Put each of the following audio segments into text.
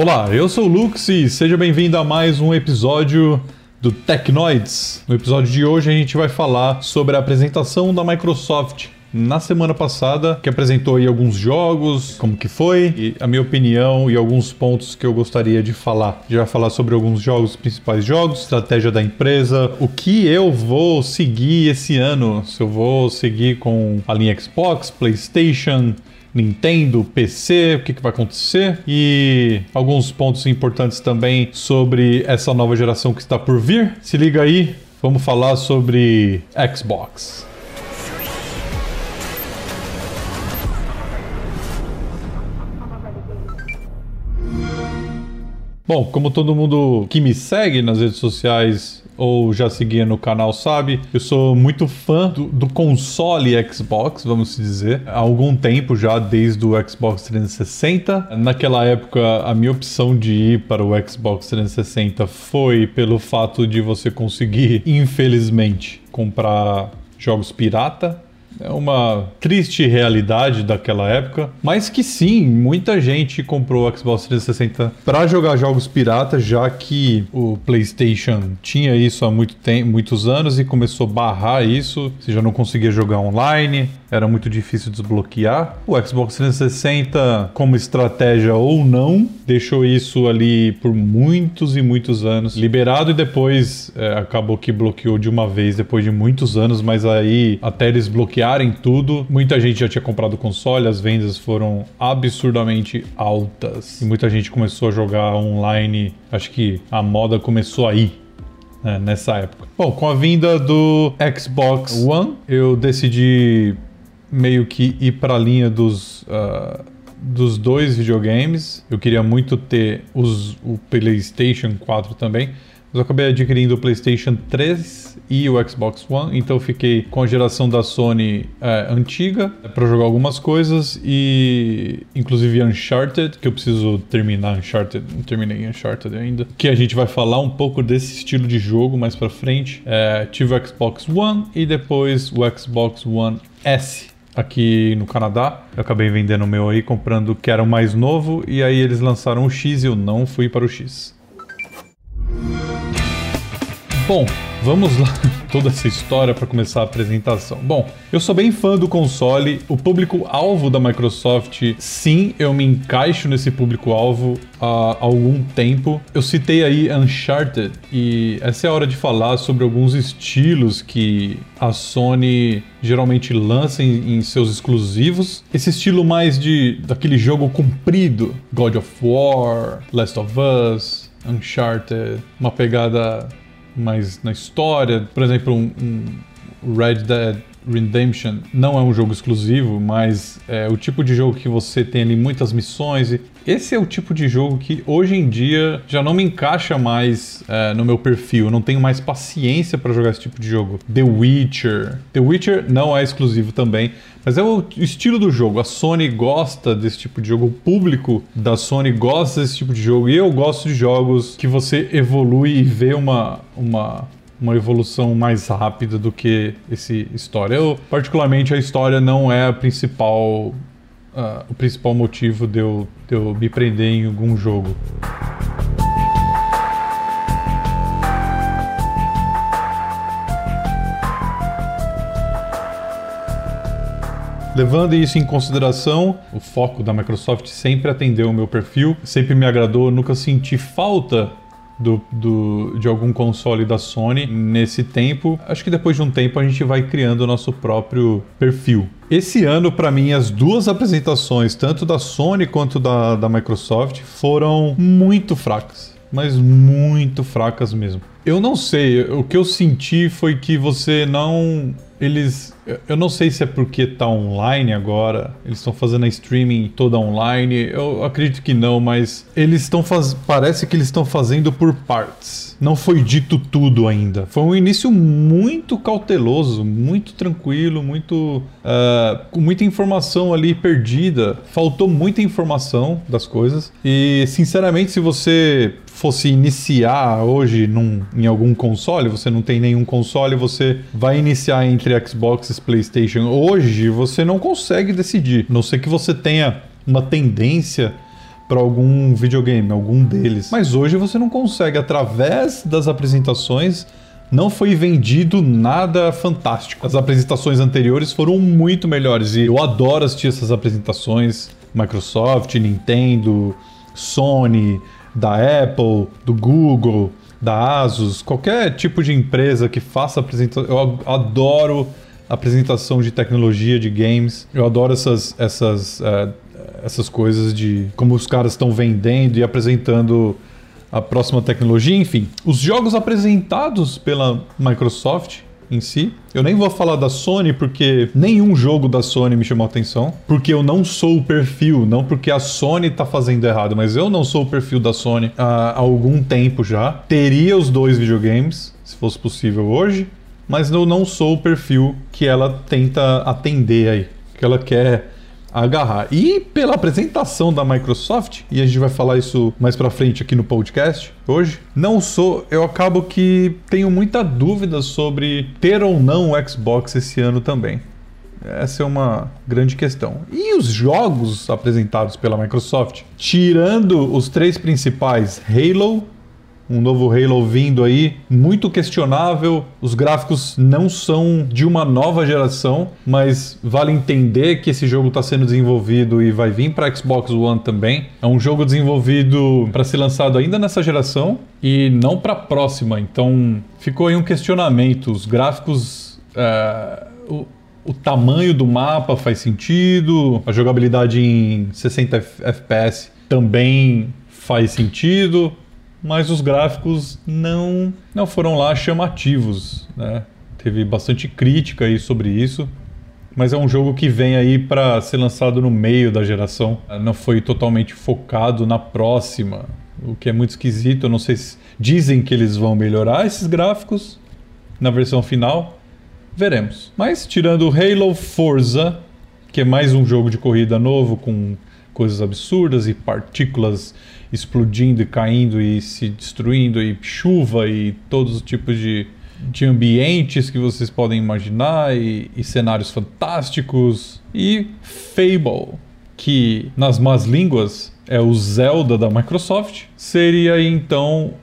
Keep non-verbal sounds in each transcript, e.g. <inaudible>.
Olá, eu sou o Lux e seja bem-vindo a mais um episódio do Tecnoids. No episódio de hoje a gente vai falar sobre a apresentação da Microsoft na semana passada, que apresentou aí alguns jogos, como que foi, e a minha opinião e alguns pontos que eu gostaria de falar. Já falar sobre alguns jogos, principais jogos, estratégia da empresa, o que eu vou seguir esse ano, se eu vou seguir com a linha Xbox, PlayStation, Nintendo, PC, o que, que vai acontecer e alguns pontos importantes também sobre essa nova geração que está por vir. Se liga aí, vamos falar sobre Xbox. Bom, como todo mundo que me segue nas redes sociais ou já seguia no canal sabe, eu sou muito fã do, do, console Xbox, vamos dizer, há algum tempo já, desde o Xbox 360. Naquela época, a minha opção de ir para o Xbox 360 foi pelo fato de você conseguir, infelizmente, comprar jogos pirata é uma triste realidade daquela época, mas que sim, muita gente comprou o Xbox 360 para jogar jogos piratas, já que o PlayStation tinha isso há muito tempo, muitos anos e começou a barrar isso. Você já não conseguia jogar online, era muito difícil desbloquear. O Xbox 360, como estratégia ou não, deixou isso ali por muitos e muitos anos liberado e depois é, acabou que bloqueou de uma vez depois de muitos anos, mas aí até eles bloquearam em tudo. Muita gente já tinha comprado console, as vendas foram absurdamente altas. E muita gente começou a jogar online. Acho que a moda começou aí. Né, nessa época. Bom, com a vinda do Xbox One, eu decidi meio que ir para a linha dos, uh, dos dois videogames. Eu queria muito ter os, o PlayStation 4 também, mas eu acabei adquirindo o PlayStation 3 e o Xbox One, então fiquei com a geração da Sony é, antiga para jogar algumas coisas e inclusive Uncharted, que eu preciso terminar Uncharted, não terminei Uncharted ainda, que a gente vai falar um pouco desse estilo de jogo mais para frente. É, tive o Xbox One e depois o Xbox One S aqui no Canadá. Eu acabei vendendo o meu aí, comprando o que era o mais novo, e aí eles lançaram o X e eu não fui para o X. Bom, vamos lá. <laughs> Toda essa história para começar a apresentação. Bom, eu sou bem fã do console. O público-alvo da Microsoft, sim, eu me encaixo nesse público-alvo há algum tempo. Eu citei aí Uncharted e essa é a hora de falar sobre alguns estilos que a Sony geralmente lança em, em seus exclusivos. Esse estilo mais de daquele jogo comprido, God of War, Last of Us, Uncharted, uma pegada mais na história. Por exemplo, um, um Red Dead Redemption não é um jogo exclusivo, mas é o tipo de jogo que você tem ali muitas missões. E esse é o tipo de jogo que hoje em dia já não me encaixa mais é, no meu perfil. Eu não tenho mais paciência para jogar esse tipo de jogo. The Witcher. The Witcher não é exclusivo também, mas é o estilo do jogo. A Sony gosta desse tipo de jogo, o público da Sony gosta desse tipo de jogo. E eu gosto de jogos que você evolui e vê uma, uma uma evolução mais rápida do que esse história. Eu, particularmente, a história não é a principal uh, o principal motivo de eu, de eu me prender em algum jogo. Levando isso em consideração, o foco da Microsoft sempre atendeu o meu perfil, sempre me agradou, nunca senti falta do, do, de algum console da Sony nesse tempo. Acho que depois de um tempo a gente vai criando o nosso próprio perfil. Esse ano, para mim, as duas apresentações, tanto da Sony quanto da, da Microsoft, foram muito fracas. Mas muito fracas mesmo. Eu não sei, o que eu senti foi que você não eles. Eu não sei se é porque tá online agora, eles estão fazendo a streaming toda online. Eu acredito que não, mas eles estão faz... Parece que eles estão fazendo por partes. Não foi dito tudo ainda. Foi um início muito cauteloso, muito tranquilo, muito. Uh, com muita informação ali perdida. Faltou muita informação das coisas. E, sinceramente, se você fosse iniciar hoje num, em algum console, você não tem nenhum console, você vai iniciar entre Xbox e PlayStation. Hoje você não consegue decidir, a não sei que você tenha uma tendência para algum videogame, algum deles. Mas hoje você não consegue, através das apresentações, não foi vendido nada fantástico. As apresentações anteriores foram muito melhores e eu adoro assistir essas apresentações. Microsoft, Nintendo, Sony, da Apple, do Google, da Asus, qualquer tipo de empresa que faça apresentação. Eu adoro apresentação de tecnologia, de games. Eu adoro essas, essas uh, essas coisas de como os caras estão vendendo e apresentando a próxima tecnologia, enfim. Os jogos apresentados pela Microsoft em si. Eu nem vou falar da Sony porque nenhum jogo da Sony me chamou atenção, porque eu não sou o perfil, não porque a Sony tá fazendo errado, mas eu não sou o perfil da Sony há algum tempo já. Teria os dois videogames, se fosse possível hoje, mas eu não sou o perfil que ela tenta atender aí, que ela quer agarrar. E pela apresentação da Microsoft, e a gente vai falar isso mais para frente aqui no podcast hoje, não sou, eu acabo que tenho muita dúvida sobre ter ou não o Xbox esse ano também. Essa é uma grande questão. E os jogos apresentados pela Microsoft, tirando os três principais, Halo, um novo Halo vindo aí, muito questionável. Os gráficos não são de uma nova geração, mas vale entender que esse jogo está sendo desenvolvido e vai vir para Xbox One também. É um jogo desenvolvido para ser lançado ainda nessa geração e não para a próxima. Então ficou aí um questionamento. Os gráficos. Uh, o, o tamanho do mapa faz sentido, a jogabilidade em 60 FPS também faz sentido mas os gráficos não, não foram lá chamativos, né? Teve bastante crítica aí sobre isso, mas é um jogo que vem aí para ser lançado no meio da geração, não foi totalmente focado na próxima, o que é muito esquisito. Eu não sei se dizem que eles vão melhorar esses gráficos na versão final, veremos. Mas tirando Halo Forza, que é mais um jogo de corrida novo com coisas absurdas e partículas explodindo e caindo e se destruindo, e chuva e todos os tipos de, de ambientes que vocês podem imaginar, e, e cenários fantásticos. E Fable, que nas más línguas é o Zelda da Microsoft, seria então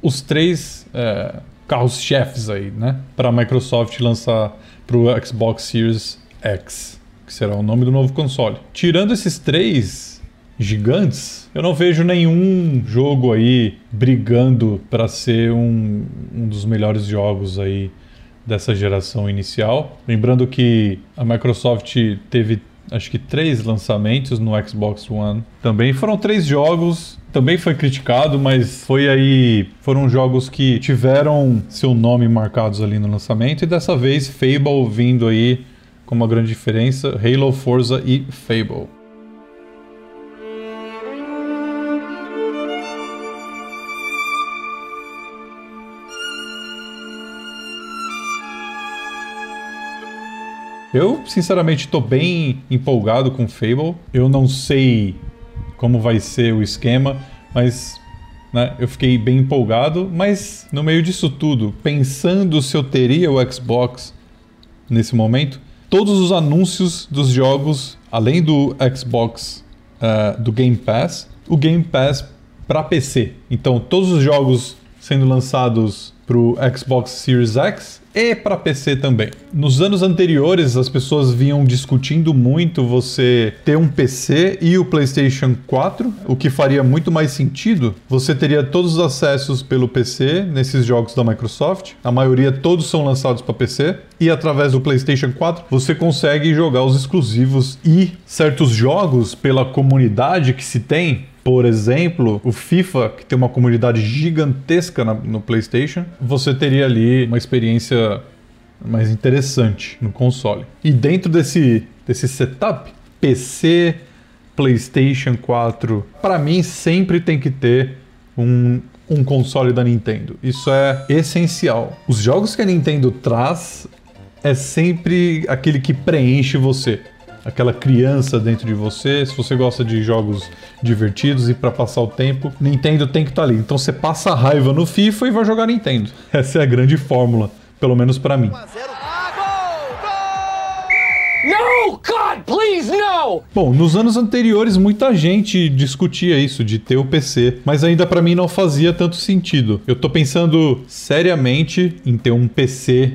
os três é, carros-chefes aí, né? Para a Microsoft lançar para o Xbox Series X, que será o nome do novo console. Tirando esses três gigantes, eu não vejo nenhum jogo aí brigando para ser um, um dos melhores jogos aí dessa geração inicial. Lembrando que a Microsoft teve acho que três lançamentos no Xbox One. Também foram três jogos, também foi criticado, mas foi aí foram jogos que tiveram seu nome marcados ali no lançamento e dessa vez Fable vindo aí com uma grande diferença, Halo, Forza e Fable. Eu, sinceramente, estou bem empolgado com Fable. Eu não sei como vai ser o esquema, mas né, eu fiquei bem empolgado. Mas no meio disso tudo, pensando se eu teria o Xbox nesse momento, todos os anúncios dos jogos, além do Xbox, uh, do Game Pass, o Game Pass para PC. Então, todos os jogos sendo lançados para o Xbox Series X e para PC também. Nos anos anteriores, as pessoas vinham discutindo muito você ter um PC e o PlayStation 4, o que faria muito mais sentido. Você teria todos os acessos pelo PC nesses jogos da Microsoft. A maioria todos são lançados para PC e através do PlayStation 4 você consegue jogar os exclusivos e certos jogos pela comunidade que se tem por exemplo, o FIFA, que tem uma comunidade gigantesca na, no PlayStation, você teria ali uma experiência mais interessante no console. E dentro desse, desse setup, PC, PlayStation 4, para mim sempre tem que ter um, um console da Nintendo. Isso é essencial. Os jogos que a Nintendo traz é sempre aquele que preenche você aquela criança dentro de você. Se você gosta de jogos divertidos e para passar o tempo, Nintendo tem que estar tá ali. Então você passa a raiva no FIFA e vai jogar Nintendo. <laughs> Essa é a grande fórmula, pelo menos para mim. No, God, please, no! Uau! Bom, nos anos anteriores muita gente discutia isso de ter o PC, mas ainda para mim não fazia tanto sentido. Eu tô pensando seriamente em ter um PC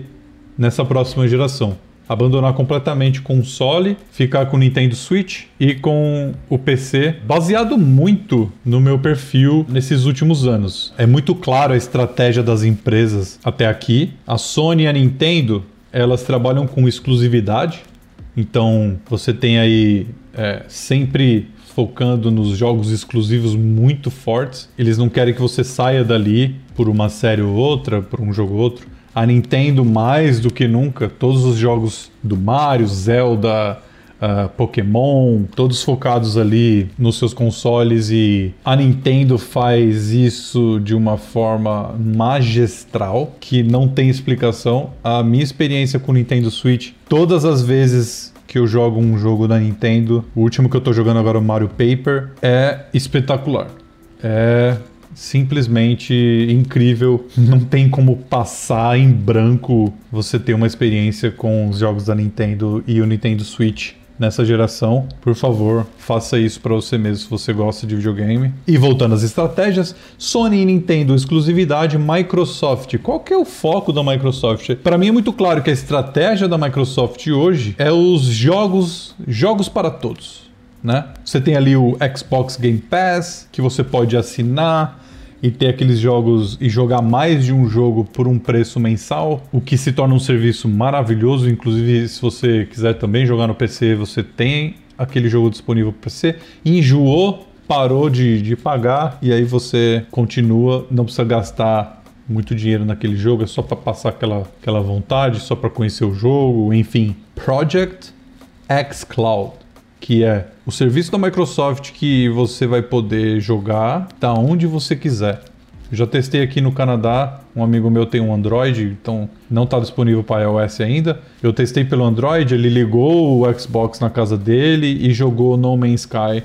nessa próxima geração abandonar completamente o console, ficar com o Nintendo Switch e com o PC, baseado muito no meu perfil nesses últimos anos. É muito claro a estratégia das empresas até aqui. A Sony e a Nintendo, elas trabalham com exclusividade. Então você tem aí é, sempre focando nos jogos exclusivos muito fortes. Eles não querem que você saia dali por uma série ou outra, por um jogo ou outro a Nintendo mais do que nunca, todos os jogos do Mario, Zelda, uh, Pokémon, todos focados ali nos seus consoles e a Nintendo faz isso de uma forma magistral que não tem explicação. A minha experiência com o Nintendo Switch, todas as vezes que eu jogo um jogo da Nintendo, o último que eu tô jogando agora, o Mario Paper, é espetacular. É simplesmente incrível. Não tem como passar em branco você ter uma experiência com os jogos da Nintendo e o Nintendo Switch nessa geração. Por favor, faça isso para você mesmo se você gosta de videogame. E voltando às estratégias, Sony e Nintendo exclusividade, Microsoft. Qual que é o foco da Microsoft? Para mim é muito claro que a estratégia da Microsoft hoje é os jogos, jogos para todos. Né? Você tem ali o Xbox Game Pass, que você pode assinar, e ter aqueles jogos e jogar mais de um jogo por um preço mensal, o que se torna um serviço maravilhoso. Inclusive, se você quiser também jogar no PC, você tem aquele jogo disponível para PC. Enjoou, parou de, de pagar e aí você continua, não precisa gastar muito dinheiro naquele jogo, é só para passar aquela, aquela vontade, só para conhecer o jogo, enfim. Project X Cloud que é o serviço da Microsoft que você vai poder jogar da onde você quiser. Já testei aqui no Canadá, um amigo meu tem um Android, então não está disponível para iOS ainda. Eu testei pelo Android, ele ligou o Xbox na casa dele e jogou No Man's Sky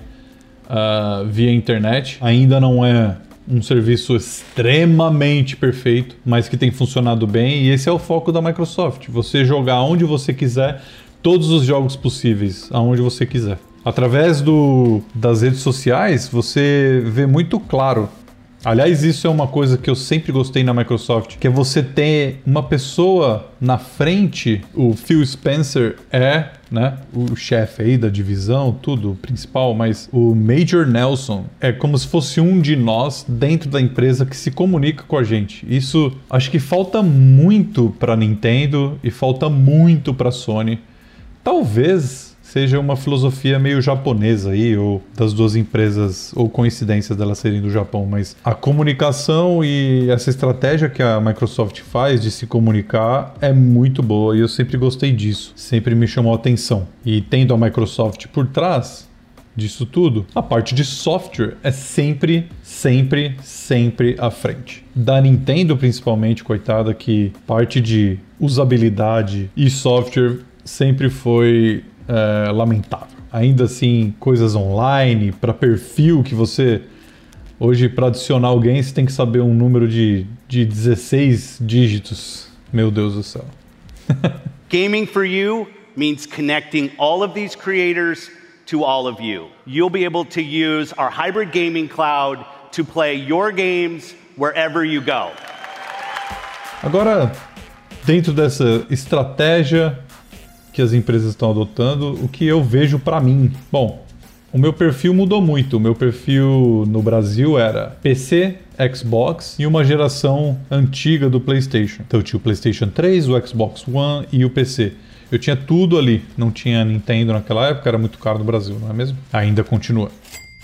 uh, via internet. Ainda não é um serviço extremamente perfeito, mas que tem funcionado bem e esse é o foco da Microsoft. Você jogar onde você quiser, todos os jogos possíveis, aonde você quiser. Através do, das redes sociais, você vê muito claro. Aliás, isso é uma coisa que eu sempre gostei na Microsoft, que é você ter uma pessoa na frente, o Phil Spencer é, né, o chefe aí da divisão, tudo, o principal, mas o Major Nelson é como se fosse um de nós dentro da empresa que se comunica com a gente. Isso acho que falta muito para Nintendo e falta muito para Sony Talvez seja uma filosofia meio japonesa aí, ou das duas empresas, ou coincidência delas serem do Japão, mas a comunicação e essa estratégia que a Microsoft faz de se comunicar é muito boa e eu sempre gostei disso, sempre me chamou a atenção. E tendo a Microsoft por trás, disso tudo, a parte de software é sempre, sempre, sempre à frente. Da Nintendo, principalmente, coitada, que parte de usabilidade e software sempre foi é, lamentável. Ainda assim, coisas online, para perfil que você. Hoje, para adicionar alguém, você tem que saber um número de, de 16 dígitos. Meu Deus do céu. <laughs> Gaming for you means connecting all of these creators to all of you. You'll be able to use our hybrid gaming cloud to play your games wherever you go. Agora, dentro dessa estratégia que as empresas estão adotando, o que eu vejo para mim. Bom, o meu perfil mudou muito. O meu perfil no Brasil era PC, Xbox e uma geração antiga do PlayStation. Então eu tinha o PlayStation 3, o Xbox One e o PC. Eu tinha tudo ali. Não tinha Nintendo naquela época, era muito caro no Brasil, não é mesmo? Ainda continua.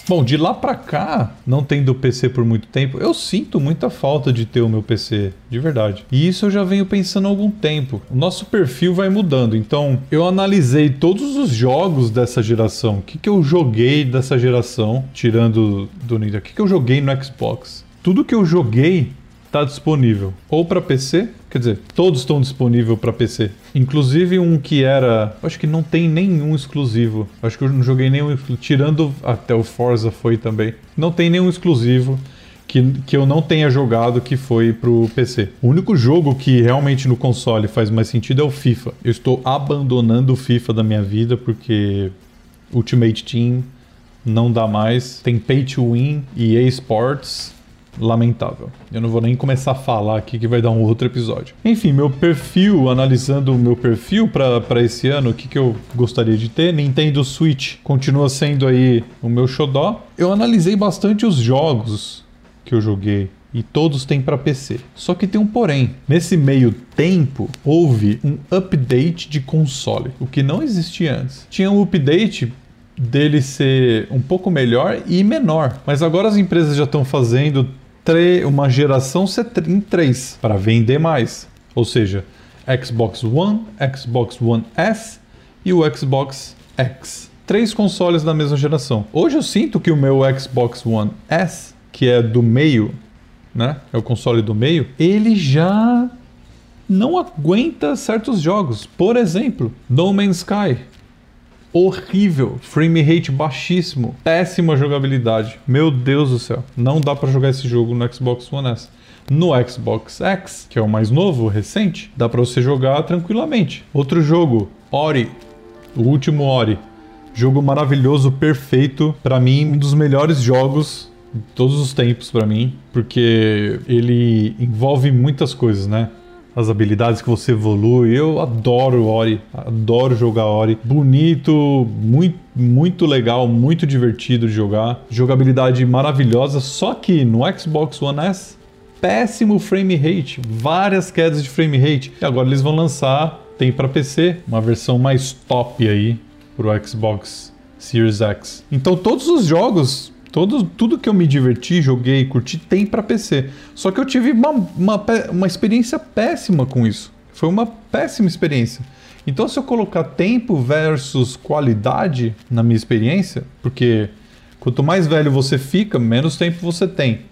Bom, de lá para cá, não tendo PC por muito tempo, eu sinto muita falta de ter o meu PC, de verdade. E isso eu já venho pensando há algum tempo. O nosso perfil vai mudando, então eu analisei todos os jogos dessa geração. O que, que eu joguei dessa geração, tirando do Nintendo? O que, que eu joguei no Xbox? Tudo que eu joguei está disponível ou para PC, quer dizer, todos estão disponíveis para PC. Inclusive um que era, acho que não tem nenhum exclusivo. Acho que eu não joguei nenhum, tirando até o Forza foi também. Não tem nenhum exclusivo. Que, que, eu não tenha jogado que foi pro PC. O único jogo que realmente no console faz mais sentido é o FIFA. Eu estou abandonando o FIFA da minha vida porque Ultimate Team não dá mais. Tem Pay to Win e eSports. Lamentável. Eu não vou nem começar a falar aqui que vai dar um outro episódio. Enfim, meu perfil, analisando o meu perfil para esse ano, o que, que eu gostaria de ter? Nintendo Switch continua sendo aí o meu xodó. Eu analisei bastante os jogos que eu joguei e todos têm para PC. Só que tem um porém. Nesse meio tempo, houve um update de console, o que não existia antes. Tinha um update dele ser um pouco melhor e menor, mas agora as empresas já estão fazendo uma geração em três para vender mais. Ou seja, Xbox One, Xbox One S e o Xbox X. Três consoles da mesma geração. Hoje eu sinto que o meu Xbox One S, que é do meio, né? É o console do meio, ele já não aguenta certos jogos. Por exemplo, No Man's Sky. Horrível, frame rate baixíssimo, péssima jogabilidade. Meu Deus do céu, não dá para jogar esse jogo no Xbox One S. No Xbox X, que é o mais novo, recente, dá para você jogar tranquilamente. Outro jogo, Ori, o último Ori. Jogo maravilhoso, perfeito, para mim um dos melhores jogos todos os tempos para mim, porque ele envolve muitas coisas, né? As habilidades que você evolui. Eu adoro Ori, adoro jogar Ori. Bonito, muito, muito legal, muito divertido de jogar. Jogabilidade maravilhosa, só que no Xbox One S, péssimo frame rate, várias quedas de frame rate. E agora eles vão lançar, tem para PC, uma versão mais top aí pro Xbox Series X. Então todos os jogos Todo, tudo que eu me diverti, joguei, curti, tem para PC. Só que eu tive uma, uma, uma experiência péssima com isso. Foi uma péssima experiência. Então, se eu colocar tempo versus qualidade na minha experiência, porque quanto mais velho você fica, menos tempo você tem.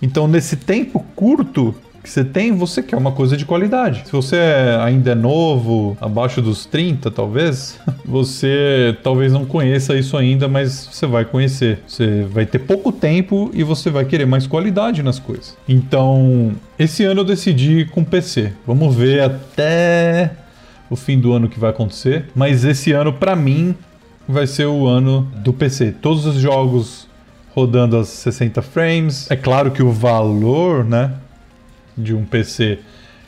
Então, nesse tempo curto, que você tem, você quer uma coisa de qualidade. Se você ainda é novo, abaixo dos 30 talvez, <laughs> você talvez não conheça isso ainda, mas você vai conhecer. Você vai ter pouco tempo e você vai querer mais qualidade nas coisas. Então, esse ano eu decidi com PC. Vamos ver até o fim do ano que vai acontecer, mas esse ano para mim vai ser o ano do PC. Todos os jogos rodando a 60 frames. É claro que o valor, né, de um PC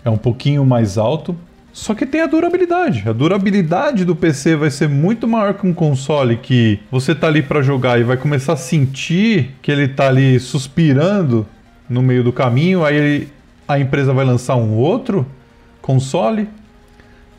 é um pouquinho mais alto, só que tem a durabilidade. A durabilidade do PC vai ser muito maior que um console que você tá ali para jogar e vai começar a sentir que ele tá ali suspirando no meio do caminho, aí ele, a empresa vai lançar um outro console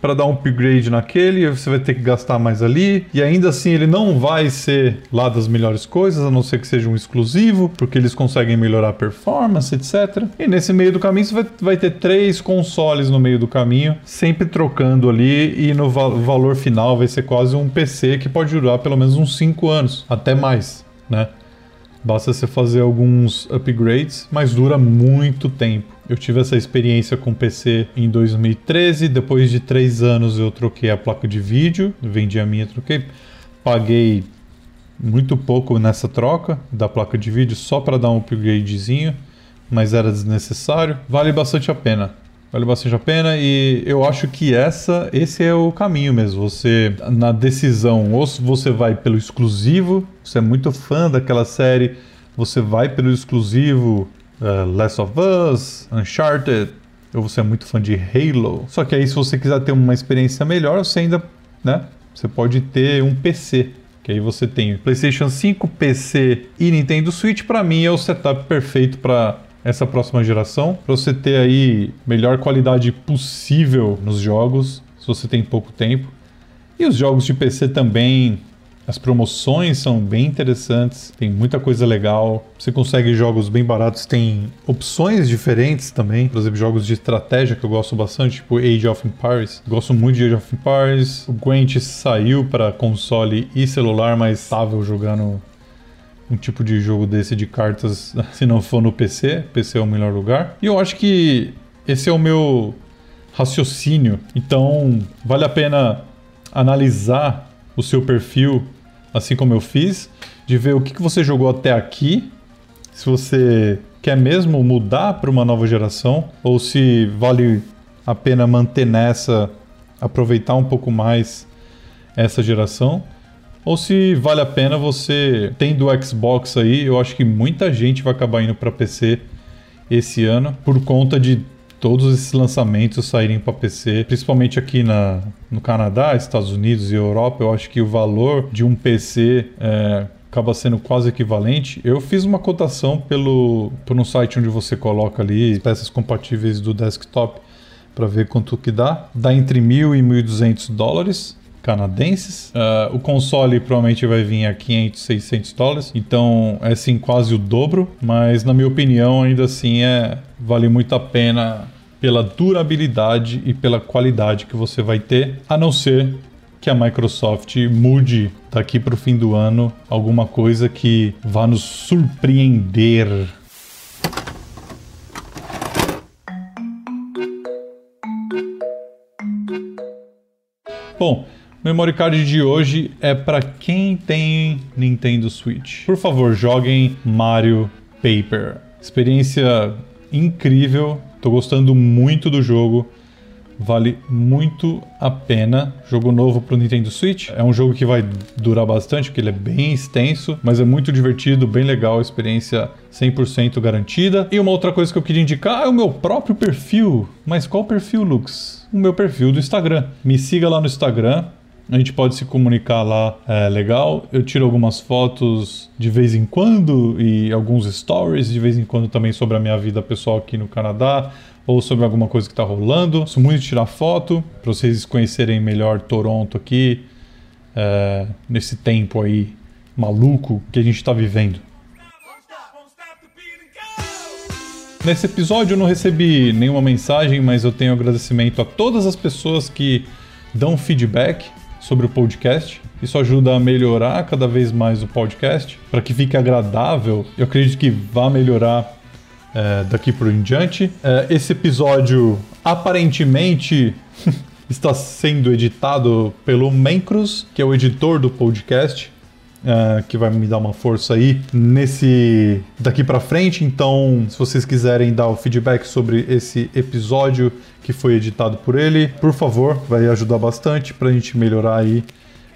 para dar um upgrade naquele, você vai ter que gastar mais ali, e ainda assim ele não vai ser lá das melhores coisas, a não ser que seja um exclusivo, porque eles conseguem melhorar a performance, etc. E nesse meio do caminho você vai, vai ter três consoles no meio do caminho, sempre trocando ali, e no va valor final vai ser quase um PC que pode durar pelo menos uns 5 anos, até mais, né? Basta você fazer alguns upgrades, mas dura muito tempo. Eu tive essa experiência com PC em 2013. Depois de três anos eu troquei a placa de vídeo, vendi a minha, troquei, paguei muito pouco nessa troca da placa de vídeo só para dar um upgradezinho, mas era desnecessário. Vale bastante a pena. Vale bastante a pena e eu acho que essa, esse é o caminho mesmo. Você, na decisão, ou você vai pelo exclusivo, você é muito fã daquela série, você vai pelo exclusivo uh, Last of Us, Uncharted, ou você é muito fã de Halo. Só que aí, se você quiser ter uma experiência melhor, você ainda, né? Você pode ter um PC. Que aí você tem PlayStation 5, PC e Nintendo Switch. Para mim é o setup perfeito para essa próxima geração, para você ter aí melhor qualidade possível nos jogos, se você tem pouco tempo. E os jogos de PC também as promoções são bem interessantes, tem muita coisa legal. Você consegue jogos bem baratos, tem opções diferentes também. Por exemplo, jogos de estratégia que eu gosto bastante, tipo Age of Empires. Gosto muito de Age of Empires. O Gwent saiu para console e celular, mas estava jogando um tipo de jogo desse de cartas, <laughs> se não for no PC. PC é o melhor lugar. E eu acho que esse é o meu raciocínio. Então, vale a pena analisar o seu perfil assim como eu fiz, de ver o que, que você jogou até aqui, se você quer mesmo mudar para uma nova geração, ou se vale a pena manter nessa, aproveitar um pouco mais essa geração. Ou se vale a pena você tendo o Xbox aí, eu acho que muita gente vai acabar indo para PC esse ano por conta de todos esses lançamentos saírem para PC, principalmente aqui na, no Canadá, Estados Unidos e Europa, eu acho que o valor de um PC é, acaba sendo quase equivalente. Eu fiz uma cotação pelo por um site onde você coloca ali peças compatíveis do desktop para ver quanto que dá. Dá entre mil e 1.200 dólares canadenses. Uh, o console provavelmente vai vir a 500, 600 dólares. Então é sim quase o dobro, mas na minha opinião ainda assim é vale muito a pena pela durabilidade e pela qualidade que você vai ter, a não ser que a Microsoft mude daqui para o fim do ano alguma coisa que vá nos surpreender. Bom, memory card de hoje é para quem tem Nintendo Switch. Por favor, joguem Mario Paper. Experiência incrível Tô gostando muito do jogo. Vale muito a pena. Jogo novo pro Nintendo Switch. É um jogo que vai durar bastante, porque ele é bem extenso, mas é muito divertido, bem legal, experiência 100% garantida. E uma outra coisa que eu queria indicar é o meu próprio perfil. Mas qual perfil, Lux? O meu perfil do Instagram. Me siga lá no Instagram, a gente pode se comunicar lá, é legal. Eu tiro algumas fotos de vez em quando e alguns stories de vez em quando também sobre a minha vida pessoal aqui no Canadá ou sobre alguma coisa que está rolando. Sou muito de tirar foto para vocês conhecerem melhor Toronto aqui é, nesse tempo aí maluco que a gente está vivendo. Nesse episódio eu não recebi nenhuma mensagem, mas eu tenho agradecimento a todas as pessoas que dão feedback sobre o podcast. Isso ajuda a melhorar cada vez mais o podcast para que fique agradável. Eu acredito que vai melhorar é, daqui por em diante. É, esse episódio aparentemente <laughs> está sendo editado pelo Mencruz, que é o editor do podcast. Uh, que vai me dar uma força aí nesse daqui para frente. Então, se vocês quiserem dar o feedback sobre esse episódio que foi editado por ele, por favor, vai ajudar bastante para a gente melhorar aí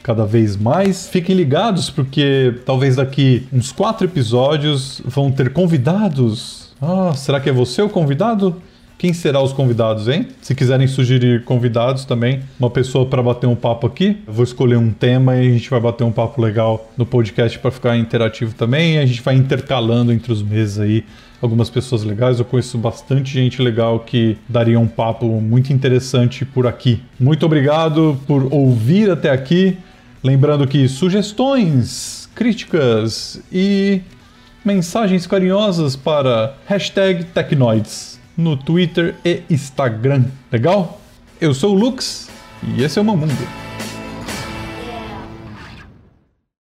cada vez mais. Fiquem ligados porque talvez daqui uns quatro episódios vão ter convidados. Ah, será que é você o convidado? Quem será os convidados, hein? Se quiserem sugerir convidados também, uma pessoa para bater um papo aqui, eu vou escolher um tema e a gente vai bater um papo legal no podcast para ficar interativo também. E a gente vai intercalando entre os meses aí algumas pessoas legais. Eu conheço bastante gente legal que daria um papo muito interessante por aqui. Muito obrigado por ouvir até aqui. Lembrando que sugestões, críticas e mensagens carinhosas para hashtag Tecnoids no Twitter e Instagram. Legal? Eu sou o Lux e esse é o meu mundo.